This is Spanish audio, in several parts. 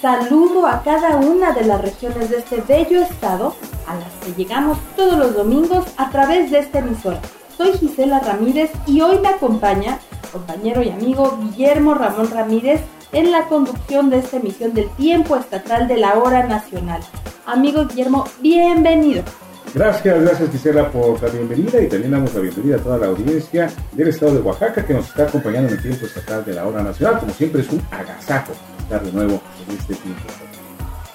Saludo a cada una de las regiones de este bello estado a las que llegamos todos los domingos a través de esta emisora. Soy Gisela Ramírez y hoy me acompaña compañero y amigo Guillermo Ramón Ramírez en la conducción de esta emisión del tiempo estatal de la hora nacional. Amigo Guillermo, bienvenido. Gracias, gracias Gisela por la bienvenida y también damos la bienvenida a toda la audiencia del estado de Oaxaca que nos está acompañando en el tiempo estatal de la hora nacional. Como siempre es un agasajo de nuevo en este tiempo.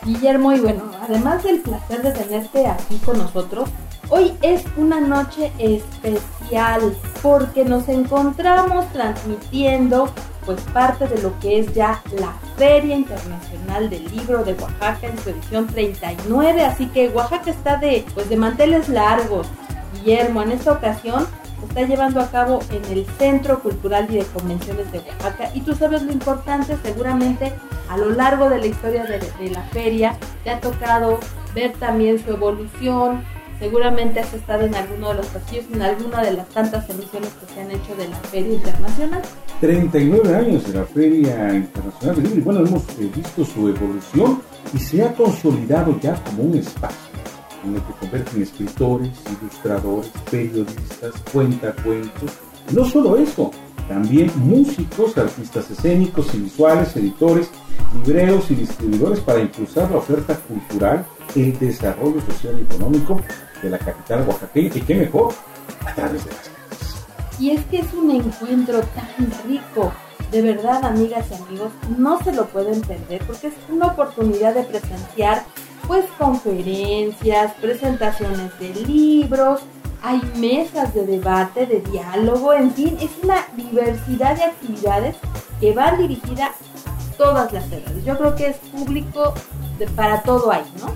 Guillermo, y bueno, además del placer de tenerte aquí con nosotros, hoy es una noche especial porque nos encontramos transmitiendo pues parte de lo que es ya la Feria Internacional del Libro de Oaxaca en su edición 39, así que Oaxaca está de pues de manteles largos. Guillermo, en esta ocasión está llevando a cabo en el Centro Cultural y de Convenciones de Oaxaca. Y tú sabes lo importante, seguramente a lo largo de la historia de, la feria te ha tocado ver también su evolución, seguramente has estado en alguno de los pasillos, en alguna de las tantas emisiones que se han hecho de la Feria Internacional. 39 años de la Feria Internacional del Libro y bueno, hemos eh, visto su evolución y se ha consolidado ya como un espacio en el que convergen escritores, ilustradores, periodistas, cuentacuentos. No solo eso, también músicos, artistas escénicos y visuales, editores, libreros y distribuidores para impulsar la oferta cultural, el desarrollo social y económico de la capital oaxaqueña y qué mejor a través de las calles. Y es que es un encuentro tan rico. De verdad, amigas y amigos, no se lo pueden perder porque es una oportunidad de presenciar pues conferencias, presentaciones de libros, hay mesas de debate, de diálogo, en fin, es una diversidad de actividades que van dirigidas a todas las edades. Yo creo que es público para todo ahí, ¿no?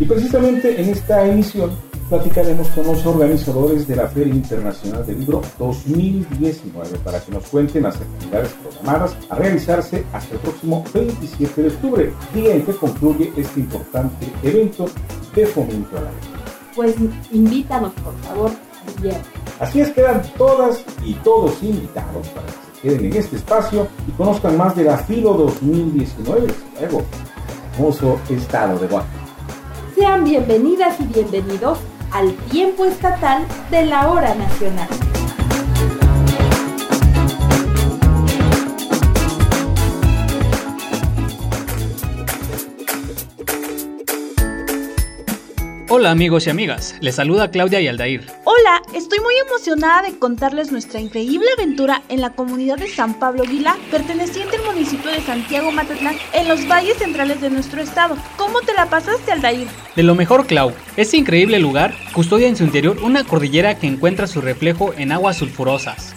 Y precisamente en esta emisión platicaremos con los organizadores de la Feria Internacional del Libro 2019 para que nos cuenten las actividades programadas a realizarse hasta el próximo 27 de octubre, día en que concluye este importante evento de fomento a la lectura. Pues invítanos, por favor. Así es, quedan todas y todos invitados para que se queden en este espacio y conozcan más de la FILO 2019, desde luego, hermoso estado de Oaxaca. Sean bienvenidas y bienvenidos al tiempo estatal de la hora nacional. Hola amigos y amigas, les saluda Claudia y Aldair. Hola, estoy muy emocionada de contarles nuestra increíble aventura en la comunidad de San Pablo Aguilá, perteneciente al municipio de Santiago Matatlán, en los valles centrales de nuestro estado. ¿Cómo te la pasaste, Aldair? De lo mejor, Clau, este increíble lugar custodia en su interior una cordillera que encuentra su reflejo en aguas sulfurosas.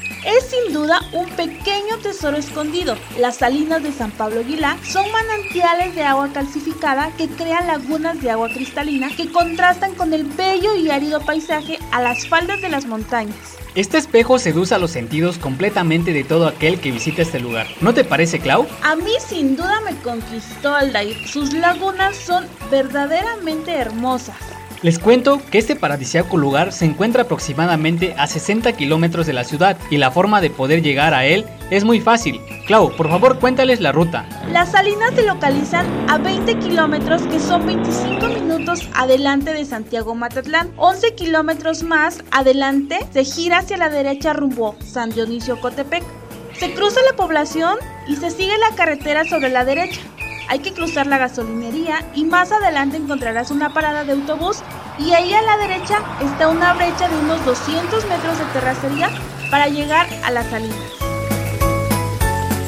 Duda un pequeño tesoro escondido. Las salinas de San Pablo Aguilá son manantiales de agua calcificada que crean lagunas de agua cristalina que contrastan con el bello y árido paisaje a las faldas de las montañas. Este espejo seduce a los sentidos completamente de todo aquel que visita este lugar. ¿No te parece, Clau? A mí sin duda me conquistó Aldair. Sus lagunas son verdaderamente hermosas. Les cuento que este paradisíaco lugar se encuentra aproximadamente a 60 kilómetros de la ciudad y la forma de poder llegar a él es muy fácil. Clau, por favor cuéntales la ruta. Las salinas se localizan a 20 kilómetros que son 25 minutos adelante de Santiago Matatlán. 11 kilómetros más adelante se gira hacia la derecha rumbo San Dionisio Cotepec. Se cruza la población y se sigue la carretera sobre la derecha. Hay que cruzar la gasolinería y más adelante encontrarás una parada de autobús y ahí a la derecha está una brecha de unos 200 metros de terracería para llegar a las salinas.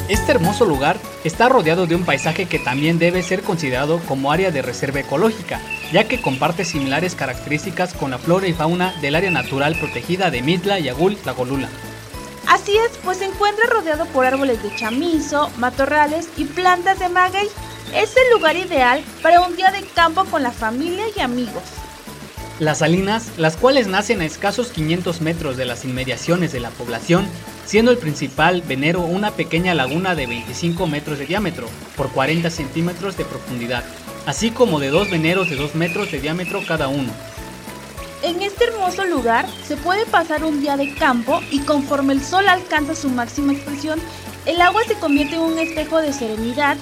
Este hermoso lugar está rodeado de un paisaje que también debe ser considerado como área de reserva ecológica, ya que comparte similares características con la flora y fauna del área natural protegida de Mitla y Agul Tlagolula. Así es, pues se encuentra rodeado por árboles de chamizo, matorrales y plantas de maguey. es el lugar ideal para un día de campo con la familia y amigos. Las salinas, las cuales nacen a escasos 500 metros de las inmediaciones de la población, siendo el principal venero una pequeña laguna de 25 metros de diámetro por 40 centímetros de profundidad, así como de dos veneros de 2 metros de diámetro cada uno. En este hermoso lugar se puede pasar un día de campo y conforme el sol alcanza su máxima expresión, el agua se convierte en un espejo de serenidad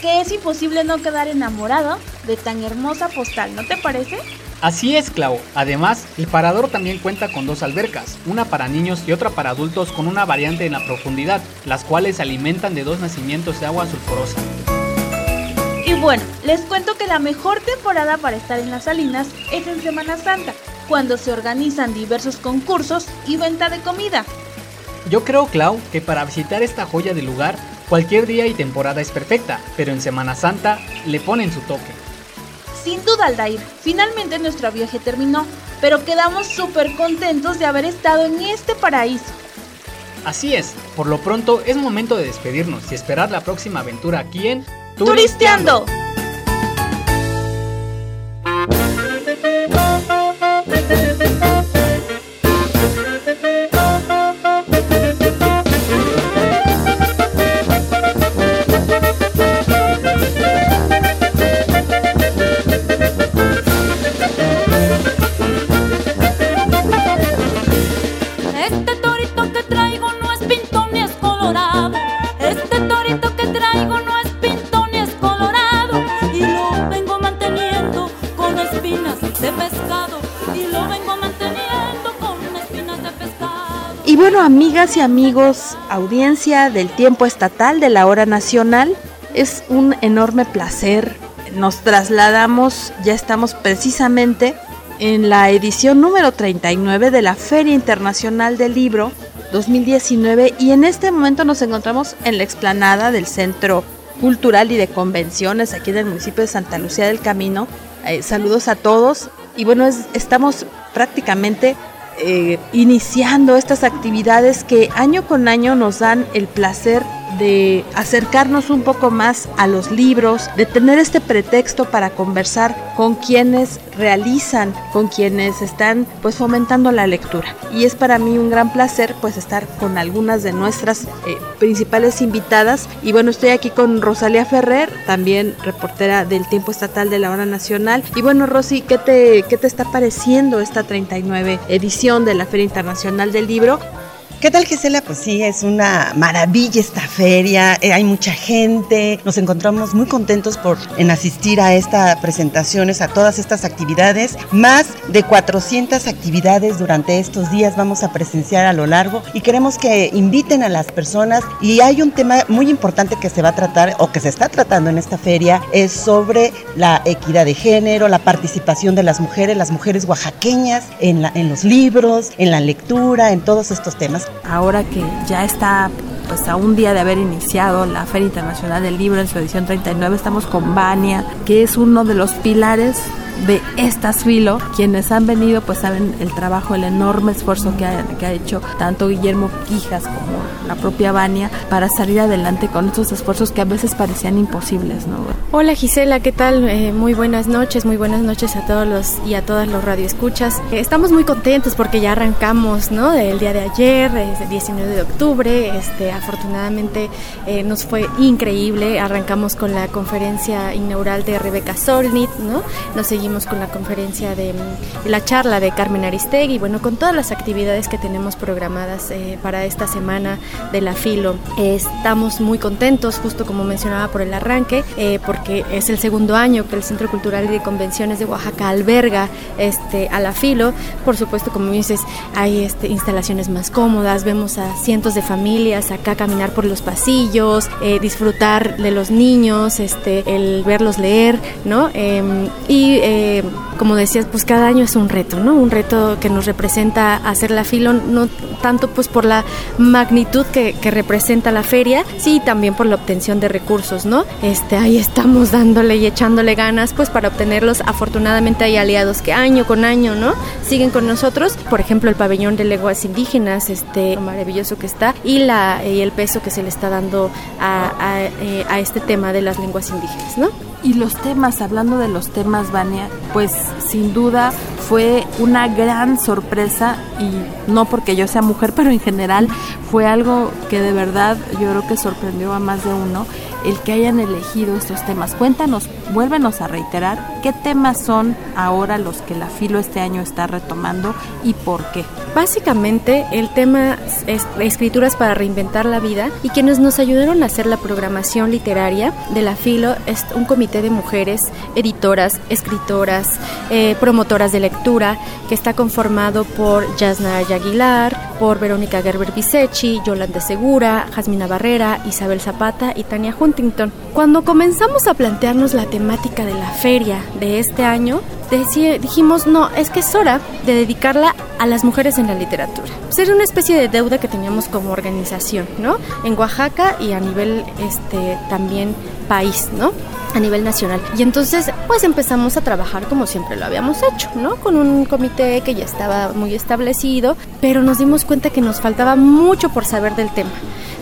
que es imposible no quedar enamorado de tan hermosa postal, ¿no te parece? Así es, Clau. Además, el parador también cuenta con dos albercas, una para niños y otra para adultos con una variante en la profundidad, las cuales se alimentan de dos nacimientos de agua sulfurosa. Y bueno, les cuento que la mejor temporada para estar en las salinas es en Semana Santa, cuando se organizan diversos concursos y venta de comida. Yo creo, Clau, que para visitar esta joya del lugar, cualquier día y temporada es perfecta, pero en Semana Santa le ponen su toque. Sin duda, Aldair, finalmente nuestro viaje terminó, pero quedamos súper contentos de haber estado en este paraíso. Así es, por lo pronto es momento de despedirnos y esperar la próxima aventura aquí en Turisteando. Amigas y amigos, audiencia del tiempo estatal de la hora nacional, es un enorme placer. Nos trasladamos, ya estamos precisamente en la edición número 39 de la Feria Internacional del Libro 2019 y en este momento nos encontramos en la explanada del Centro Cultural y de Convenciones aquí en el municipio de Santa Lucía del Camino. Eh, saludos a todos y bueno, es- estamos prácticamente eh, iniciando estas actividades que año con año nos dan el placer de acercarnos un poco más a los libros, de tener este pretexto para conversar con quienes realizan, con quienes están pues fomentando la lectura. Y es para mí un gran placer pues estar con algunas de nuestras eh, principales invitadas. Y bueno, estoy aquí con Rosalía Ferrer, también reportera del Tiempo Estatal de la Hora Nacional. Y bueno, Rosy, ¿qué te, qué te está pareciendo esta 39 edición de la Feria Internacional del Libro? ¿Qué tal Gisela? Pues sí, es una maravilla esta feria, eh, hay mucha gente, nos encontramos muy contentos por en asistir a estas presentaciones, a todas estas actividades, más de 400 actividades durante estos días vamos a presenciar a lo largo y queremos que inviten a las personas y hay un tema muy importante que se va a tratar o que se está tratando en esta feria, es sobre la equidad de género, la participación de las mujeres, las mujeres oaxaqueñas en, los libros, en la lectura, en todos estos temas. Ahora que ya está pues a un día de haber iniciado la Feria Internacional del Libro en su edición 39, estamos con Vania, que es uno de los pilares de estas filo. Quienes han venido pues saben el trabajo, el enorme esfuerzo que ha, que ha hecho tanto Guillermo Quijas como la propia Vania para salir adelante con estos esfuerzos que a veces parecían imposibles, ¿no? Hola Gisela, ¿qué tal? Eh, muy buenas noches, muy buenas noches a todos los y a todas los radioescuchas. Eh, estamos muy contentos porque ya arrancamos, ¿no? Del día de ayer, es el 19 de octubre. Este, afortunadamente eh, nos fue increíble. Arrancamos con la conferencia inaugural de Rebeca Solnit, ¿no? Nos seguimos con la conferencia de mm, la charla de Carmen Aristegui, bueno, con todas las actividades que tenemos programadas eh, para esta semana de la Filo. Eh, estamos muy contentos, justo como mencionaba por el arranque, eh, porque es el segundo año que el Centro Cultural y de Convenciones de Oaxaca alberga este, a la Filo. Por supuesto, como dices, hay este, instalaciones más cómodas, vemos a cientos de familias acá caminar por los pasillos, eh, disfrutar de los niños, este, el verlos leer, ¿no? Em, y como decías, pues cada año es un reto, ¿no? Un reto que nos representa hacer la filo, no tanto pues por la magnitud que, representa la feria, sí también por la obtención de recursos, ¿no? Este, ahí estamos dándole y echándole ganas pues para obtenerlos. Afortunadamente hay aliados que año con año, ¿no? Siguen con nosotros, por ejemplo, el pabellón de lenguas indígenas, este maravilloso que está y el peso que se le está dando a, a, eh, a este tema de las lenguas indígenas, ¿no? Y los temas, hablando de los temas, Vania, pues sin duda fue una gran sorpresa y no porque yo sea mujer, pero en general fue algo que de verdad yo creo que sorprendió a más de uno el que hayan elegido estos temas. Cuéntanos, vuélvenos a reiterar qué temas son ahora los que la Filo este año está retomando y por qué. Básicamente el tema es escrituras para reinventar la vida y quienes nos ayudaron a hacer la programación literaria de la Filo es un comité de mujeres, editoras, escritoras, eh, promotoras de lectura que está conformado por Yasna Aguilar, por Verónica Gerber Bisechi, Yolanda Segura, Jasmina Barrera, Isabel Zapata y Tania Huntington. Cuando comenzamos a plantearnos la temática de la feria de este año, dijimos, no, es que es hora de dedicarla a las mujeres en la literatura. Ser una especie de deuda que teníamos como organización, ¿no? En Oaxaca y a nivel este también país, ¿no? a nivel nacional. Y entonces, pues empezamos a trabajar como siempre lo habíamos hecho, ¿no? Con un comité que ya estaba muy establecido, pero nos dimos cuenta que nos faltaba mucho por saber del tema.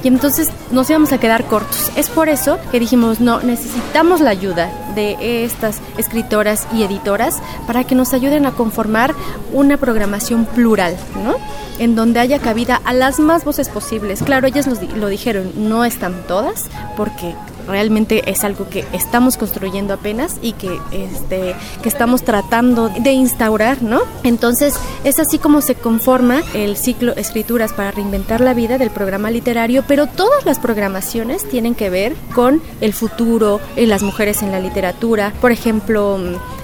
Y entonces nos íbamos a quedar cortos. Es por eso que dijimos, no, necesitamos la ayuda de estas escritoras y editoras para que nos ayuden a conformar una programación plural, ¿no? En donde haya cabida a las más voces posibles. Claro, ellas lo, lo dijeron, no están todas, porque realmente es algo que estamos construyendo apenas y que este que estamos tratando de instaurar, ¿no? Entonces, es así como se conforma el ciclo Escrituras para reinventar la vida del programa literario, pero todas las programaciones tienen que ver con el futuro, en las mujeres en la literatura, por ejemplo,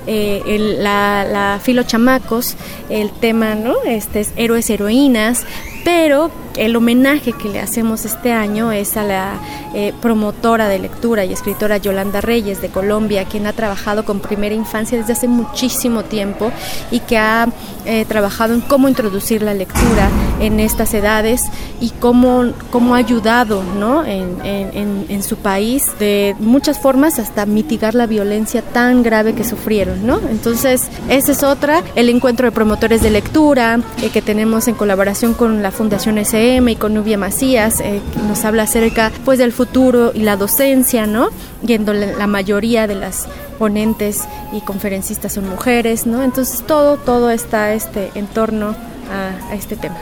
eh, el, la, Filo Chamacos, el tema, ¿no? Este es héroes, heroínas, pero el homenaje que le hacemos este año es a la eh, promotora de lectura y escritora Yolanda Reyes de Colombia, quien ha trabajado con primera infancia desde hace muchísimo tiempo y que ha eh, trabajado en cómo introducir la lectura en estas edades y cómo, cómo ha ayudado ¿no? en, en, su país de muchas formas hasta mitigar la violencia tan grave que sufrieron. ¿no? Entonces, esa es otra, el encuentro de promotores de lectura eh, que tenemos en colaboración con la Fundación SM y con Nubia Macías, eh, que nos habla acerca pues del futuro y la docencia, ¿no? Y en donde la mayoría de las ponentes y conferencistas son mujeres, ¿no? Entonces todo, todo está este en torno a este tema.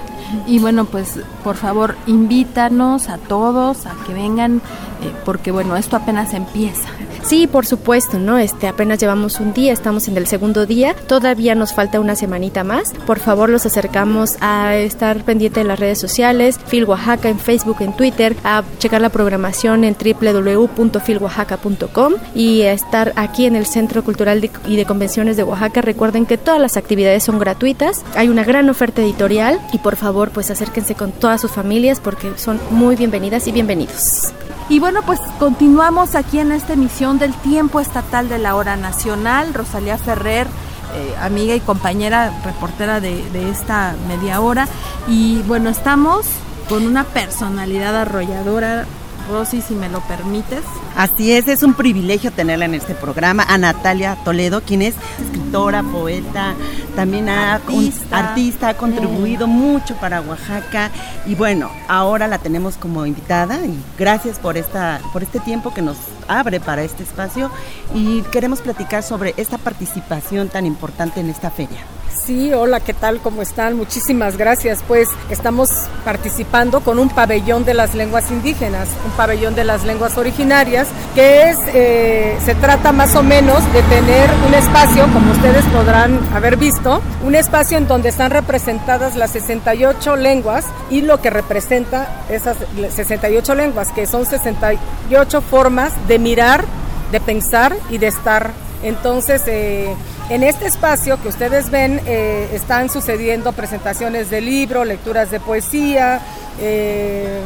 Y bueno, pues por favor invítanos a todos a que vengan, eh, porque bueno, esto apenas empieza. Sí, por supuesto, ¿no? Este, apenas llevamos un día, estamos en el segundo día, todavía nos falta una semanita más. Por favor, los acercamos a estar pendiente de las redes sociales, Fil Oaxaca en Facebook, en Twitter, a checar la programación en www.filoaxaca.com y a estar aquí en el Centro Cultural de, y de Convenciones de Oaxaca. Recuerden que todas las actividades son gratuitas, hay una gran oferta editorial y por favor, pues acérquense con todas sus familias porque son muy bienvenidas y bienvenidos. Y bueno, pues continuamos aquí en esta emisión del Tiempo Estatal de la Hora Nacional. Rosalía Ferrer, eh, amiga y compañera reportera de, de esta media hora. Y bueno, estamos con una personalidad arrolladora, Rosy, si me lo permites. Así es, es un privilegio tenerla en este programa, a Natalia Toledo, quien es escritora, poeta, también ha, Artista. un- artista, ha contribuido mucho para Oaxaca y bueno, ahora la tenemos como invitada y gracias por esta por este tiempo que nos abre para este espacio y queremos platicar sobre esta participación tan importante en esta feria. Sí, hola, ¿qué tal? ¿Cómo están? Muchísimas gracias. Pues estamos participando con un pabellón de las lenguas indígenas, un pabellón de las lenguas originarias, que es, eh, se trata más o menos de tener un espacio, como ustedes podrán haber visto, un espacio en donde están representadas las 68 lenguas y lo que representa esas 68 lenguas, que son 68 formas de mirar, de pensar y de estar. Entonces, eh, en este espacio que ustedes ven eh, están sucediendo presentaciones de libro, lecturas de poesía, eh,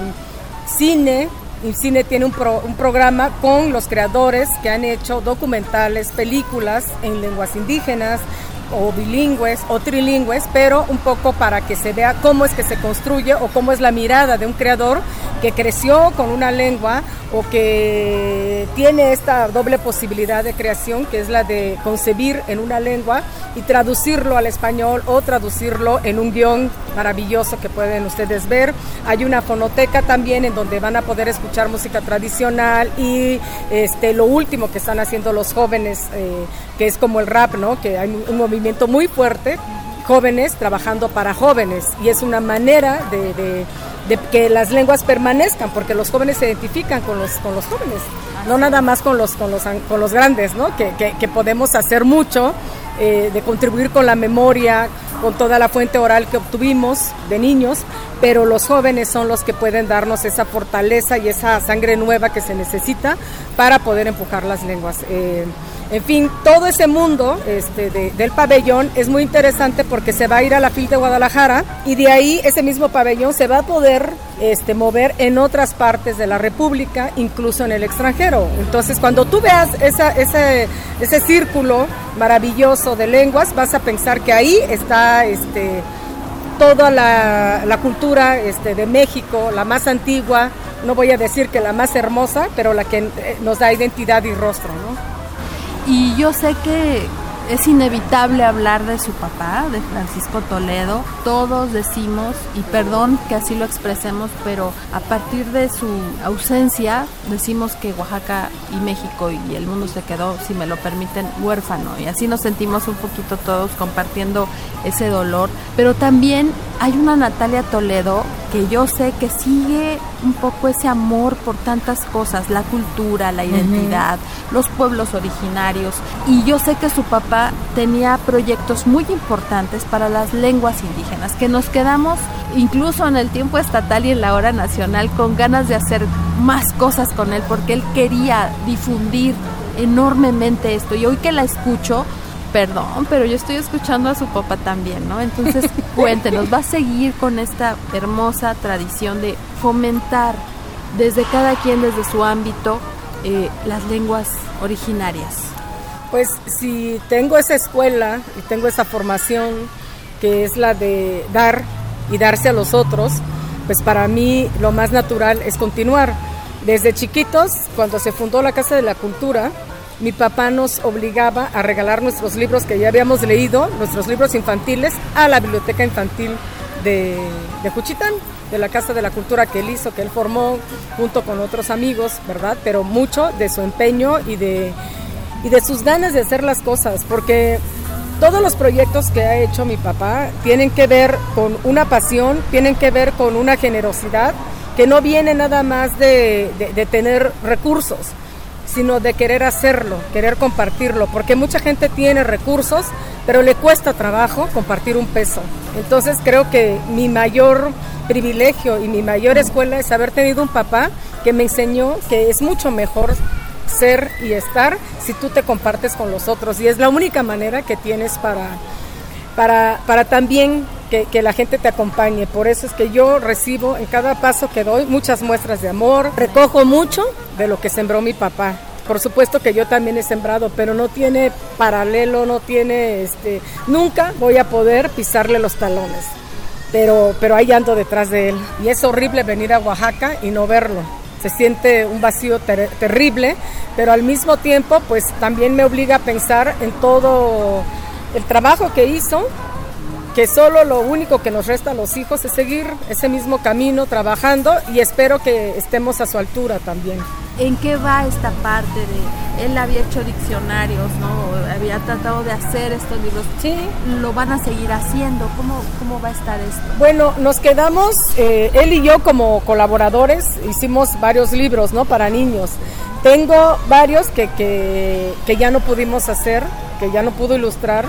cine, INCINE tiene un, un programa con los creadores que han hecho documentales, películas en lenguas indígenas, o bilingües o trilingües, pero un poco para que se vea cómo es que se construye o cómo es la mirada de un creador que creció con una lengua o que tiene esta doble posibilidad de creación, que es la de concebir en una lengua y traducirlo al español o traducirlo en un guion maravilloso que pueden ustedes ver. Hay una fonoteca también en donde van a poder escuchar música tradicional y este, lo último que están haciendo los jóvenes, eh, que es como el rap, ¿no? que hay un movimiento muy fuerte jóvenes trabajando para jóvenes y es una manera de, que las lenguas permanezcan porque los jóvenes se identifican con los, con los jóvenes, no nada más con los, con los, con los grandes, ¿no? que, que, podemos hacer mucho eh, de contribuir con la memoria, con toda la fuente oral que obtuvimos de niños, pero los jóvenes son los que pueden darnos esa fortaleza y esa sangre nueva que se necesita para poder empujar las lenguas. Eh, en fin, todo ese mundo este, del pabellón es muy interesante porque se va a ir a la FIL de Guadalajara y de ahí ese mismo pabellón se va a poder este, mover en otras partes de la República, incluso en el extranjero. Entonces, cuando tú veas ese, círculo maravilloso de lenguas, vas a pensar que ahí está este, toda la, cultura de México, la más antigua, no voy a decir que la más hermosa, pero la que eh, nos da identidad y rostro, ¿no? Y yo sé que es inevitable hablar de su papá, de Francisco Toledo. Todos decimos, y perdón que así lo expresemos, pero a partir de su ausencia decimos que Oaxaca y México y el mundo se quedó, si me lo permiten, huérfano. Y así nos sentimos un poquito todos compartiendo ese dolor. Pero también hay una Natalia Toledo que yo sé que sigue un poco ese amor por tantas cosas, la cultura, la identidad, los pueblos originarios. Y yo sé que su papá tenía proyectos muy importantes para las lenguas indígenas, que nos quedamos incluso en el tiempo estatal y en la hora nacional con ganas de hacer más cosas con él, porque él quería difundir enormemente esto. Y hoy que la escucho, perdón, pero yo estoy escuchando a su papá también, ¿no? Entonces, cuéntenos, ¿va a seguir con esta hermosa tradición de fomentar desde cada quien, desde su ámbito, eh, las lenguas originarias? Pues si tengo esa escuela y tengo esa formación que es la de dar y darse a los otros, pues para mí lo más natural es continuar. Desde chiquitos, cuando se fundó la Casa de la Cultura, mi papá nos obligaba a regalar nuestros libros que ya habíamos leído, nuestros libros infantiles, a la biblioteca infantil de, de Juchitán, de la Casa de la Cultura que él hizo, que él formó junto con otros amigos, ¿verdad? Pero mucho de su empeño y de, y de sus ganas de hacer las cosas, porque todos los proyectos que ha hecho mi papá tienen que ver con una pasión, tienen que ver con una generosidad que no viene nada más de, de, de tener recursos, sino de querer hacerlo, querer compartirlo, porque mucha gente tiene recursos, pero le cuesta trabajo compartir un peso. Entonces creo que mi mayor privilegio y mi mayor escuela es haber tenido un papá que me enseñó que es mucho mejor ser y estar si tú te compartes con los otros y es la única manera que tienes para, para, para también que, que, la gente te acompañe. Por eso es que yo recibo en cada paso que doy muchas muestras de amor, recojo mucho de lo que sembró mi papá. Por supuesto que yo también he sembrado, pero no tiene paralelo, no tiene, este, nunca voy a poder pisarle los talones. Pero, pero ahí ando detrás de él. Y es horrible venir a Oaxaca y no verlo. Se siente un vacío ter terrible, pero al mismo tiempo, pues también me obliga a pensar en todo el trabajo que hizo que solo lo único que nos resta a los hijos es seguir ese mismo camino trabajando y espero que estemos a su altura también. ¿En qué va esta parte de él había hecho diccionarios, ¿no? Había tratado de hacer estos libros. Sí. ¿Lo van a seguir haciendo? ¿Cómo, cómo va a estar esto? Bueno, nos quedamos, eh, él y yo como colaboradores, hicimos varios libros, ¿no? Para niños. Tengo varios que, que, que ya no pudimos hacer, que ya no pudo ilustrar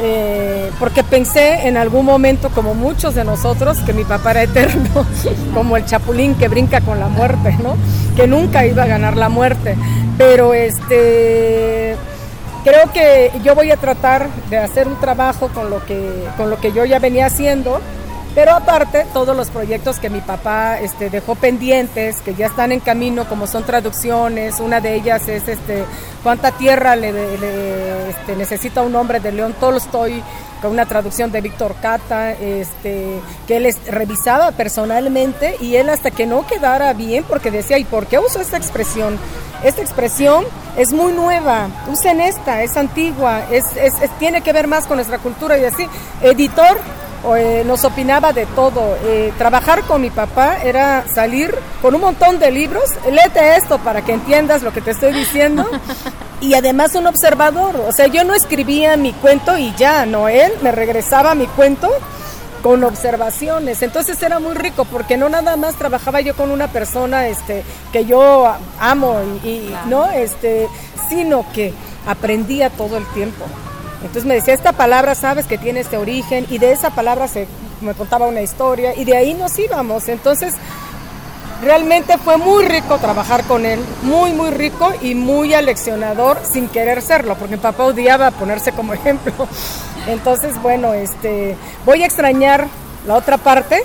eh, porque pensé en algún momento, como muchos de nosotros, que mi papá era eterno, como el chapulín que brinca con la muerte, ¿no? Que nunca iba a ganar la muerte. Pero este creo que yo voy a tratar de hacer un trabajo con lo que, con lo que yo ya venía haciendo Pero aparte, todos los proyectos que mi papá este, dejó pendientes, que ya están en camino, como son traducciones, una de ellas es este, ¿Cuánta tierra le, este, necesita un hombre de León Tolstoy? con una traducción de Víctor Cata, este, que él revisaba personalmente y él hasta que no quedara bien, porque decía, ¿y por qué uso esta expresión? Esta expresión es muy nueva, usen esta, es antigua, es, tiene que ver más con nuestra cultura y así. Editor, eh, nos opinaba de todo. Eh, trabajar con mi papá era salir con un montón de libros. Léete esto para que entiendas lo que te estoy diciendo. Y además un observador. O sea, yo no escribía mi cuento y ya, no, él me regresaba mi cuento con observaciones. Entonces era muy rico porque no nada más trabajaba yo con una persona este que yo amo y, no este sino que aprendía todo el tiempo. Entonces me decía, esta palabra sabes que tiene este origen y de esa palabra se me contaba una historia y de ahí nos íbamos. Entonces realmente fue muy rico trabajar con él, muy muy rico y muy aleccionador sin querer serlo, porque mi papá odiaba ponerse como ejemplo. Entonces, bueno, este voy a extrañar la otra parte,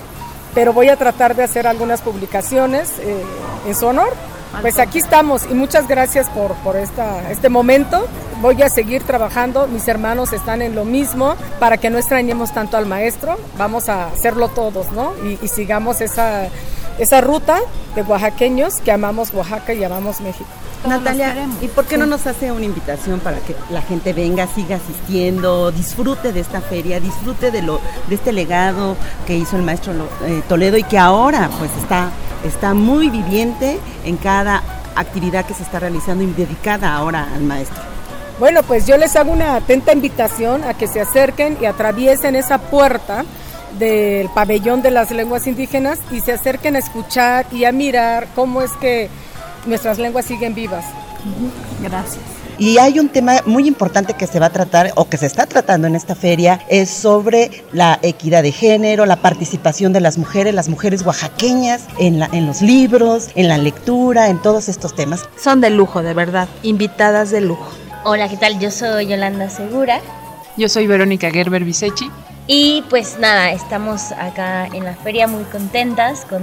pero voy a tratar de hacer algunas publicaciones eh, en su honor pues aquí estamos y muchas gracias por, por esta, este momento. Voy a seguir trabajando, mis hermanos están en lo mismo para que no extrañemos tanto al maestro. Vamos a hacerlo todos, ¿no? Y, sigamos esa, esa ruta de oaxaqueños que amamos Oaxaca y amamos México. Natalia, ¿y por qué no nos hace una invitación para que la gente venga, siga asistiendo, disfrute de esta feria, disfrute de lo de este legado que hizo el maestro eh, Toledo y que ahora pues está está muy viviente en cada actividad que se está realizando y dedicada ahora al maestro. Bueno, pues yo les hago una atenta invitación a que se acerquen y atraviesen esa puerta del pabellón de las lenguas indígenas y se acerquen a escuchar y a mirar cómo es que nuestras lenguas siguen vivas. Gracias. Y hay un tema muy importante que se va a tratar o que se está tratando en esta feria, es sobre la equidad de género, la participación de las mujeres, las mujeres oaxaqueñas en, la, en los libros, en la lectura, en todos estos temas. Son de lujo, de verdad, invitadas de lujo. Hola, ¿qué tal? Yo soy Yolanda Segura. Yo soy Verónica Gerber Visechi. Y pues nada, estamos acá en la feria muy contentas con,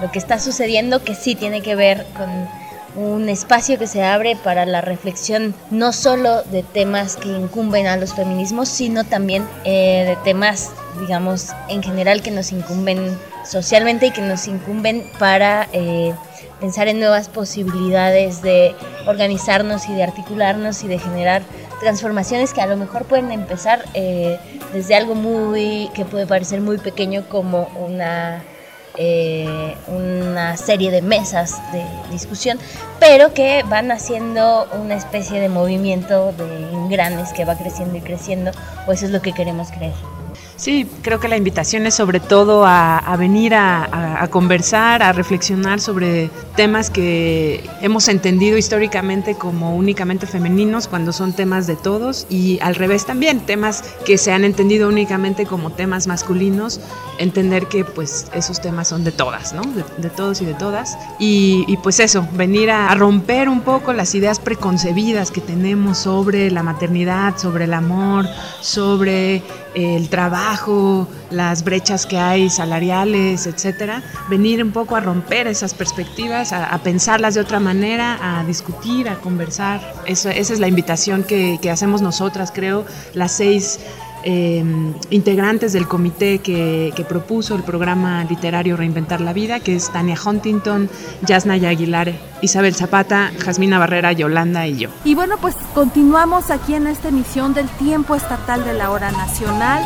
lo que está sucediendo, que sí tiene que ver con un espacio que se abre para la reflexión no solo de temas que incumben a los feminismos, sino también eh, de temas, digamos, en general que nos incumben socialmente y que nos incumben para eh, pensar en nuevas posibilidades de organizarnos y de articularnos y de generar transformaciones que a lo mejor pueden empezar eh, desde algo muy que puede parecer muy pequeño como una eh, una serie de mesas de discusión, pero que van haciendo una especie de movimiento de engranes que va creciendo y creciendo, o eso es lo que queremos creer. Sí, creo que la invitación es sobre todo a, venir a, conversar, a reflexionar sobre temas que hemos entendido históricamente como únicamente femeninos cuando son temas de todos y al revés también, temas que se han entendido únicamente como temas masculinos, entender que pues esos temas son de todas, ¿no? De, todos y de todas. Y, pues eso, venir a romper un poco las ideas preconcebidas que tenemos sobre la maternidad, sobre el amor, sobre el trabajo, las brechas que hay salariales, etcétera, venir un poco a romper esas perspectivas, a, pensarlas de otra manera, a discutir, a conversar. esa es la invitación que hacemos nosotras, creo, las seis Em, integrantes del comité que, propuso el programa literario Reinventar la Vida, que es Tania Huntington, Yasnaya Aguilar, Isabel Zapata, Jasmina Barrera, Yolanda y yo. Y bueno, pues continuamos aquí en esta emisión del Tiempo Estatal de la Hora Nacional.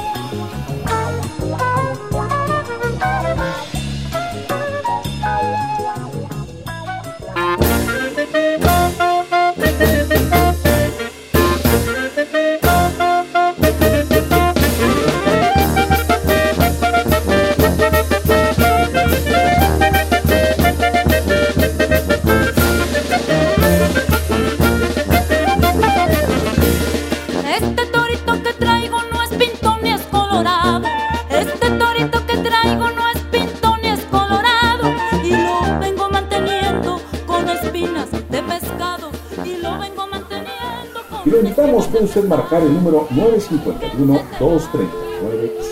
Puede usted marcar el número 951-230.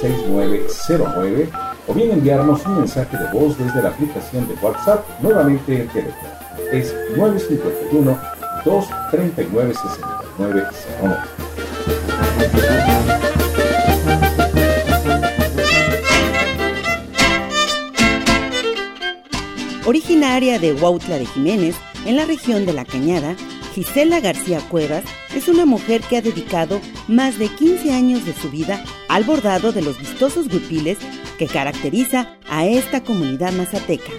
6909 o bien enviarnos un mensaje de voz desde la aplicación de WhatsApp, nuevamente en teléfono. Es 951 239 6901. Originaria de Huautla de Jiménez, en la región de La Cañada, Gisela García Cuevas es una mujer que ha dedicado más de 15 años de su vida al bordado de los vistosos huipiles que caracteriza a esta comunidad mazateca.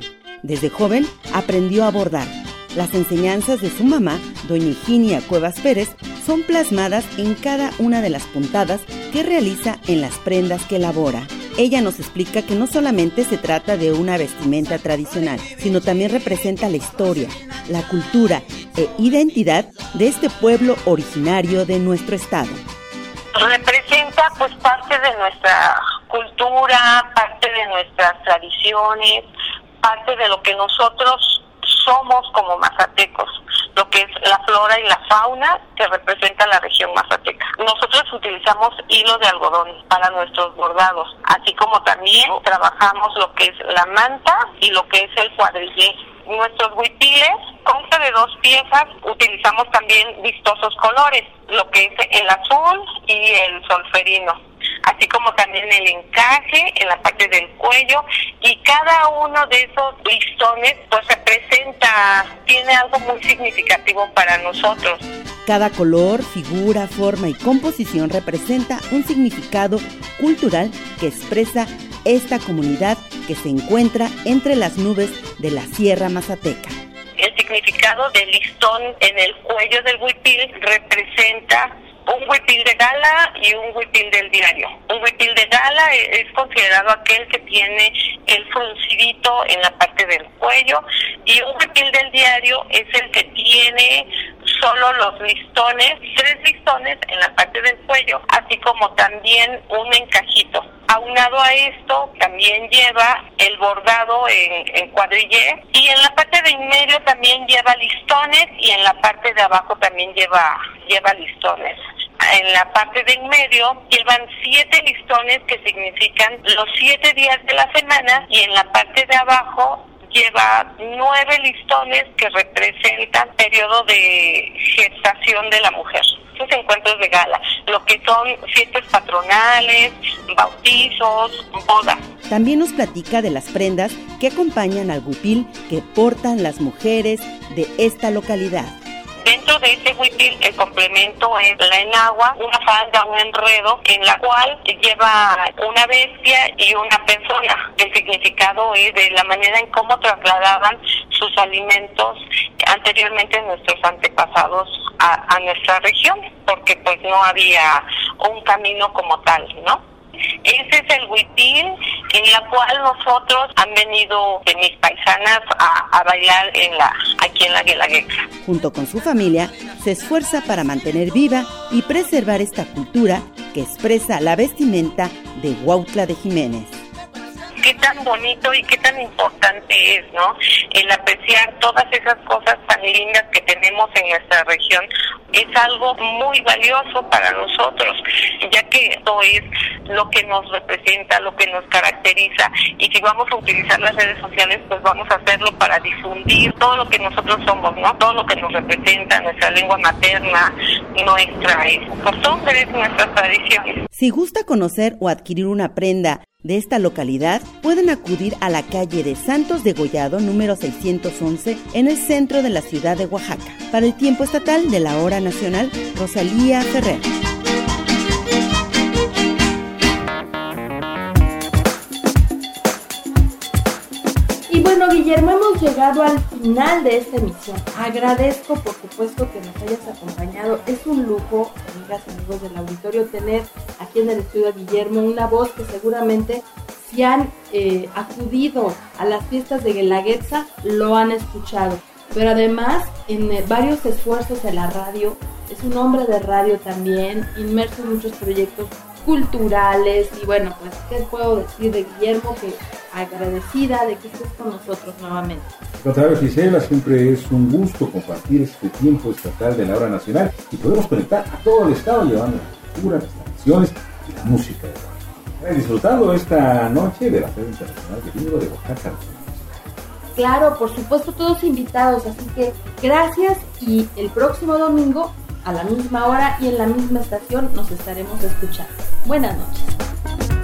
Desde joven aprendió a bordar. Las enseñanzas de su mamá, doña Higinia Cuevas Pérez, son plasmadas en cada una de las puntadas que realiza en las prendas que elabora. Ella nos explica que no solamente se trata de una vestimenta tradicional, sino también representa la historia, la cultura e identidad de este pueblo originario de nuestro estado. Representa pues parte de nuestra cultura, parte de nuestras tradiciones, parte de lo que nosotros somos como mazatecos, lo que es la flora y la fauna que representa la región mazateca. Nosotros utilizamos hilo de algodón para nuestros bordados, así como también trabajamos lo que es la manta y lo que es el cuadrillé. Nuestros huipiles consta de dos piezas, utilizamos también vistosos colores, lo que es el azul y el solferino así como también el encaje en la parte del cuello y cada uno de esos listones pues representa, tiene algo muy significativo para nosotros. Cada color, figura, forma y composición representa un significado cultural que expresa esta comunidad que se encuentra entre las nubes de la Sierra Mazateca. El significado del listón en el cuello del huipil representa un huipil de gala y un huipil del diario. Un huipil de gala es considerado aquel que tiene el fruncidito en la parte del cuello y un huipil del diario es el que tiene solo los listones, tres listones en la parte del cuello, así como también un encajito. Aunado a esto, también lleva el bordado en, en y en la parte de en medio también lleva listones y en la parte de abajo también lleva, lleva listones en la parte de en medio llevan siete listones que significan los siete días de la semana y en la parte de abajo lleva nueve listones que representan periodo de gestación de la mujer. Encuentros de gala, lo que son fiestas patronales, bautizos, bodas. También nos platica de las prendas que acompañan al huipil que portan las mujeres de esta localidad. Dentro de ese huipil el complemento es la enagua, una falda, un enredo, en la cual lleva una bestia y una persona. El significado es de la manera en cómo trasladaban sus alimentos anteriormente nuestros antepasados a, a nuestra región, porque pues no había un camino como tal, ¿no? Ese es el huipil en la cual nosotros han venido de mis paisanas a, bailar en la, aquí en la Guelaguetza. Junto con su familia, se esfuerza para mantener viva y preservar esta cultura que expresa la vestimenta de Huautla de Jiménez qué tan bonito y qué tan importante es, ¿no? El apreciar todas esas cosas tan lindas que tenemos en nuestra región es algo muy valioso para nosotros, ya que esto es lo que nos representa, lo que nos caracteriza y si vamos a utilizar las redes sociales, pues vamos a hacerlo para difundir todo lo que nosotros somos, ¿no? Todo lo que nos representa, nuestra lengua materna, nuestra costumbres, nuestras tradiciones. Si gusta conocer o adquirir una prenda de esta localidad, pueden acudir a la calle de Santos de Gollado número 611 en el centro de la ciudad de Oaxaca. Para el tiempo estatal de la hora nacional, Rosalía Ferrer. Bueno, Guillermo, hemos llegado al final de esta emisión. Agradezco, por supuesto, que nos hayas acompañado. Es un lujo, amigas y amigos del auditorio, tener aquí en el estudio a Guillermo una voz que seguramente si han eh, acudido a las fiestas de Guelaguetza, lo han escuchado. Pero además, en eh, varios esfuerzos en la radio, es un hombre de radio también, inmerso en muchos proyectos culturales y bueno, pues, ¿qué puedo decir de Guillermo? Que agradecida de que estés con nosotros nuevamente. Al contrario, Gisela, siempre es un gusto compartir este tiempo estatal de la hora nacional y podemos conectar a todo el estado llevando la cultura, las tradiciones y la música. He disfrutado esta noche de la Feria Internacional del Libro de Oaxaca. Claro, por supuesto, todos invitados, así que gracias y el próximo domingo a la misma hora y en la misma estación nos estaremos escuchando. Buenas noches.